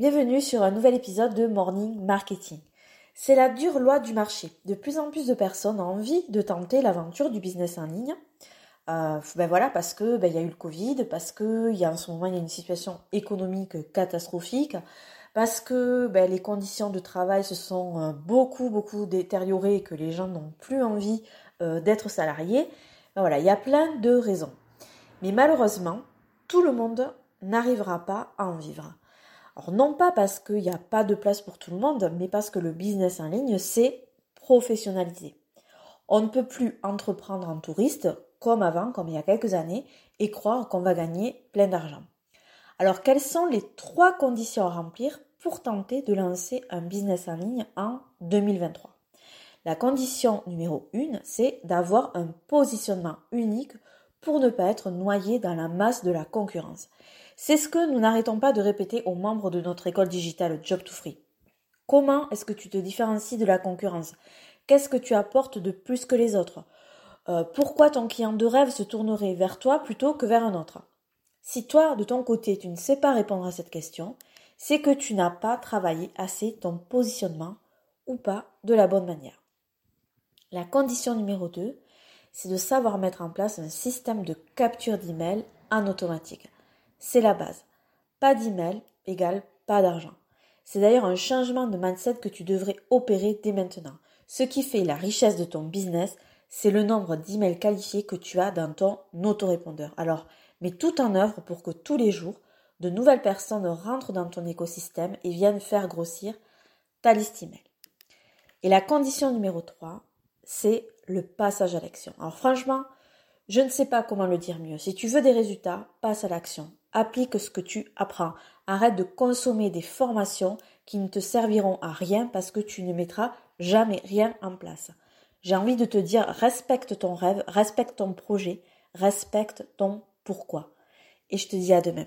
Bienvenue sur un nouvel épisode de Morning Marketing. C'est la dure loi du marché. De plus en plus de personnes ont envie de tenter l'aventure du business en ligne. Euh, ben voilà, parce que ben, il y a eu le Covid, parce que y a en ce moment il y a une situation économique catastrophique, parce que ben, les conditions de travail se sont euh, beaucoup beaucoup détériorées et que les gens n'ont plus envie euh, d'être salariés. Ben, voilà, il y a plein de raisons. Mais malheureusement, tout le monde n'arrivera pas à en vivre. Alors non pas parce qu'il n'y a pas de place pour tout le monde, mais parce que le business en ligne, c'est professionnalisé. On ne peut plus entreprendre en touriste comme avant, comme il y a quelques années, et croire qu'on va gagner plein d'argent. Alors quelles sont les trois conditions à remplir pour tenter de lancer un business en ligne en 2023 La condition numéro une, c'est d'avoir un positionnement unique pour ne pas être noyé dans la masse de la concurrence. C'est ce que nous n'arrêtons pas de répéter aux membres de notre école digitale Job to Free. Comment est-ce que tu te différencies de la concurrence? Qu'est-ce que tu apportes de plus que les autres? Euh, Pourquoi ton client de rêve se tournerait vers toi plutôt que vers un autre? Si toi, de ton côté, tu ne sais pas répondre à cette question, c'est que tu n'as pas travaillé assez ton positionnement ou pas de la bonne manière. La condition numéro 2, c'est de savoir mettre en place un système de capture d'email en automatique. C'est la base. Pas d'email égale pas d'argent. C'est d'ailleurs un changement de mindset que tu devrais opérer dès maintenant. Ce qui fait la richesse de ton business, c'est le nombre d'emails qualifiés que tu as dans ton autorépondeur. Alors, mets tout en œuvre pour que tous les jours, de nouvelles personnes rentrent dans ton écosystème et viennent faire grossir ta liste email. Et la condition numéro 3, c'est le passage à l'action. Alors franchement, je ne sais pas comment le dire mieux. Si tu veux des résultats, passe à l'action. Applique ce que tu apprends. Arrête de consommer des formations qui ne te serviront à rien parce que tu ne mettras jamais rien en place. J'ai envie de te dire respecte ton rêve, respecte ton projet, respecte ton pourquoi. Et je te dis à demain.